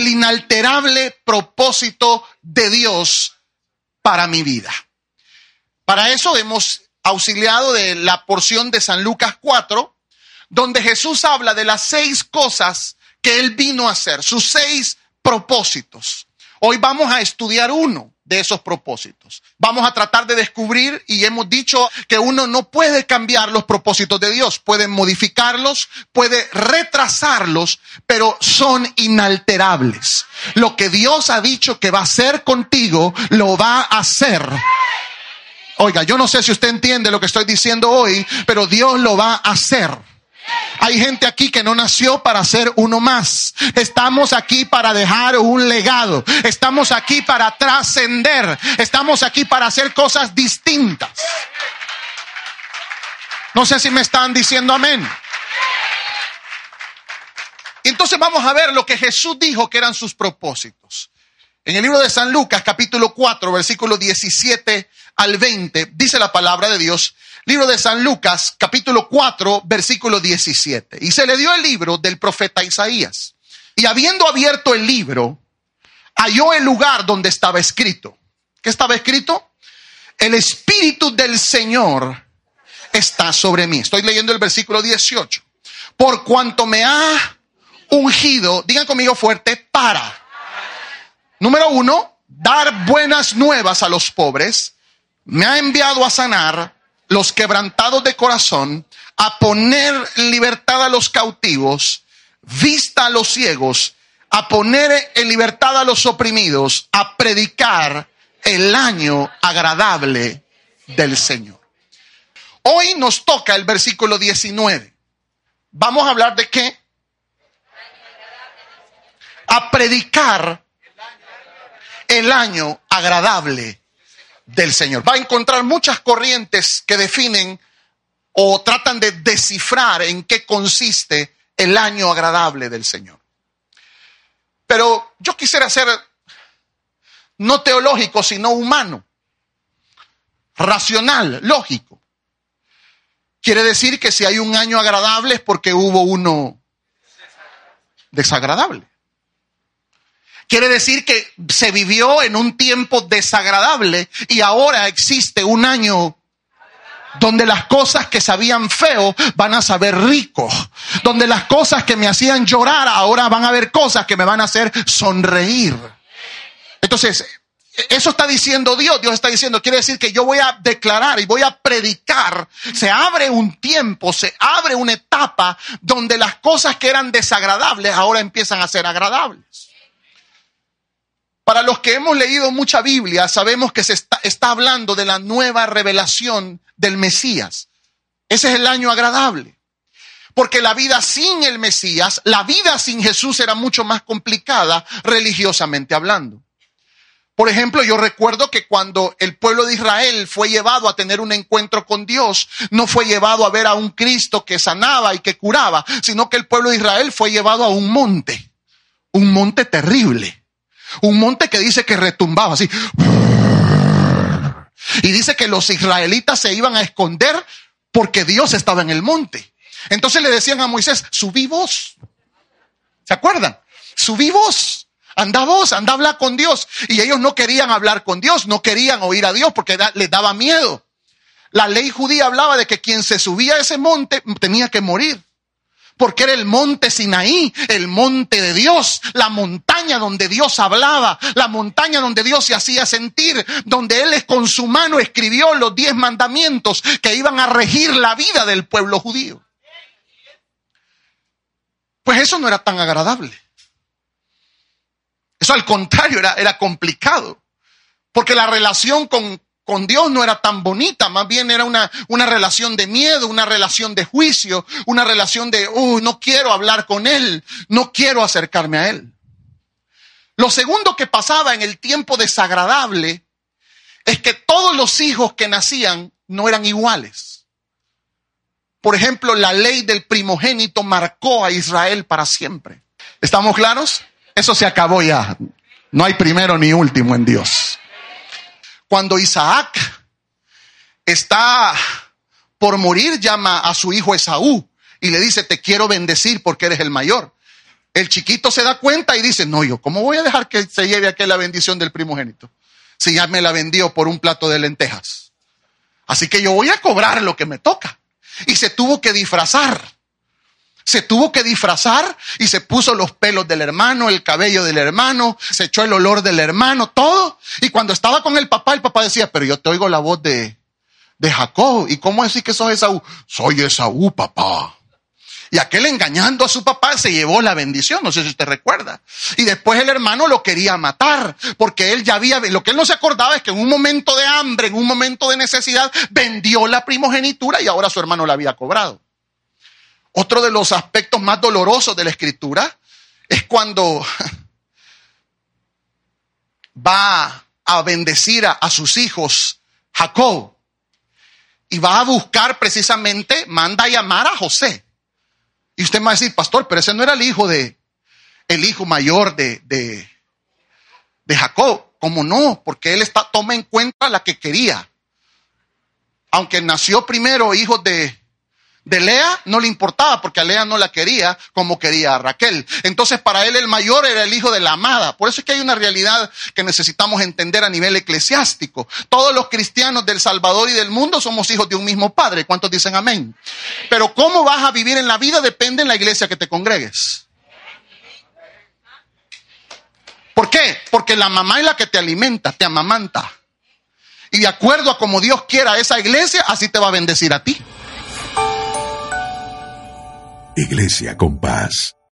el inalterable propósito de Dios para mi vida. Para eso hemos auxiliado de la porción de San Lucas 4, donde Jesús habla de las seis cosas que él vino a hacer, sus seis propósitos. Hoy vamos a estudiar uno de esos propósitos. Vamos a tratar de descubrir y hemos dicho que uno no puede cambiar los propósitos de Dios, puede modificarlos, puede retrasarlos, pero son inalterables. Lo que Dios ha dicho que va a hacer contigo, lo va a hacer. Oiga, yo no sé si usted entiende lo que estoy diciendo hoy, pero Dios lo va a hacer. Hay gente aquí que no nació para ser uno más. Estamos aquí para dejar un legado. Estamos aquí para trascender. Estamos aquí para hacer cosas distintas. No sé si me están diciendo amén. Entonces vamos a ver lo que Jesús dijo que eran sus propósitos. En el libro de San Lucas, capítulo 4, versículo 17 al 20, dice la palabra de Dios, Libro de San Lucas, capítulo 4, versículo 17. Y se le dio el libro del profeta Isaías. Y habiendo abierto el libro, halló el lugar donde estaba escrito. ¿Qué estaba escrito? El Espíritu del Señor está sobre mí. Estoy leyendo el versículo 18. Por cuanto me ha ungido, digan conmigo fuerte, para. Número uno, dar buenas nuevas a los pobres. Me ha enviado a sanar los quebrantados de corazón, a poner en libertad a los cautivos, vista a los ciegos, a poner en libertad a los oprimidos, a predicar el año agradable del Señor. Hoy nos toca el versículo 19. Vamos a hablar de qué? A predicar el año agradable del Señor. Va a encontrar muchas corrientes que definen o tratan de descifrar en qué consiste el año agradable del Señor. Pero yo quisiera ser no teológico, sino humano, racional, lógico. Quiere decir que si hay un año agradable es porque hubo uno desagradable. Quiere decir que se vivió en un tiempo desagradable y ahora existe un año donde las cosas que sabían feo van a saber rico, donde las cosas que me hacían llorar ahora van a ver cosas que me van a hacer sonreír. Entonces, eso está diciendo Dios, Dios está diciendo, quiere decir que yo voy a declarar y voy a predicar. Se abre un tiempo, se abre una etapa donde las cosas que eran desagradables ahora empiezan a ser agradables. Para los que hemos leído mucha Biblia, sabemos que se está, está hablando de la nueva revelación del Mesías. Ese es el año agradable. Porque la vida sin el Mesías, la vida sin Jesús era mucho más complicada religiosamente hablando. Por ejemplo, yo recuerdo que cuando el pueblo de Israel fue llevado a tener un encuentro con Dios, no fue llevado a ver a un Cristo que sanaba y que curaba, sino que el pueblo de Israel fue llevado a un monte, un monte terrible. Un monte que dice que retumbaba así. Y dice que los israelitas se iban a esconder porque Dios estaba en el monte. Entonces le decían a Moisés, subí vos. ¿Se acuerdan? Subí vos. Anda vos, anda a hablar con Dios. Y ellos no querían hablar con Dios, no querían oír a Dios porque les daba miedo. La ley judía hablaba de que quien se subía a ese monte tenía que morir porque era el monte Sinaí, el monte de Dios, la montaña donde Dios hablaba, la montaña donde Dios se hacía sentir, donde Él con su mano escribió los diez mandamientos que iban a regir la vida del pueblo judío. Pues eso no era tan agradable. Eso al contrario era, era complicado, porque la relación con, con Dios no era tan bonita, más bien era una, una relación de miedo, una relación de juicio, una relación de, uy, no quiero hablar con Él, no quiero acercarme a Él. Lo segundo que pasaba en el tiempo desagradable es que todos los hijos que nacían no eran iguales. Por ejemplo, la ley del primogénito marcó a Israel para siempre. ¿Estamos claros? Eso se acabó ya. No hay primero ni último en Dios. Cuando Isaac está por morir, llama a su hijo Esaú y le dice, te quiero bendecir porque eres el mayor. el chiquito se da cuenta y dice, no, yo, ¿cómo voy a dejar que se lleve aquí la bendición del primogénito? Si ya me la vendió por un plato de lentejas. Así que yo voy a cobrar lo que me toca. Y se tuvo que disfrazar. Se tuvo que disfrazar y se puso los pelos del hermano, el cabello del hermano, se echó el olor del hermano, todo. Y cuando estaba con el papá, el papá decía, pero yo te oigo la voz de, de Jacob. ¿Y cómo decir que sos Esaú? Soy Esaú, papá. Y aquel engañando a su papá se llevó la bendición, no sé si usted recuerda. Y después el hermano lo quería matar, porque él ya había, lo que él no se acordaba es que en un momento de hambre, en un momento de necesidad, vendió la primogenitura y ahora su hermano la había cobrado. Otro de los aspectos más dolorosos de la escritura es cuando va a bendecir a, sus hijos Jacob y va a buscar precisamente, manda a llamar a José. Y usted me va a decir, pastor, pero ese no era el hijo de, el hijo mayor de, de, de Jacob. ¿Cómo no? Porque él está, toma en cuenta la que quería. Aunque nació primero hijo de, de Lea no le importaba porque a Lea no la quería como quería a Raquel. Entonces para él el mayor era el hijo de la amada. Por eso es que hay una realidad que necesitamos entender a nivel eclesiástico. Todos los cristianos del Salvador y del mundo somos hijos de un mismo padre. ¿Cuántos dicen amén? Pero cómo vas a vivir en la vida depende en la iglesia que te congregues. ¿Por qué? Porque la mamá es la que te alimenta, te amamanta. Y de acuerdo a como Dios quiera esa iglesia, así te va a bendecir a ti. Iglesia con Paz.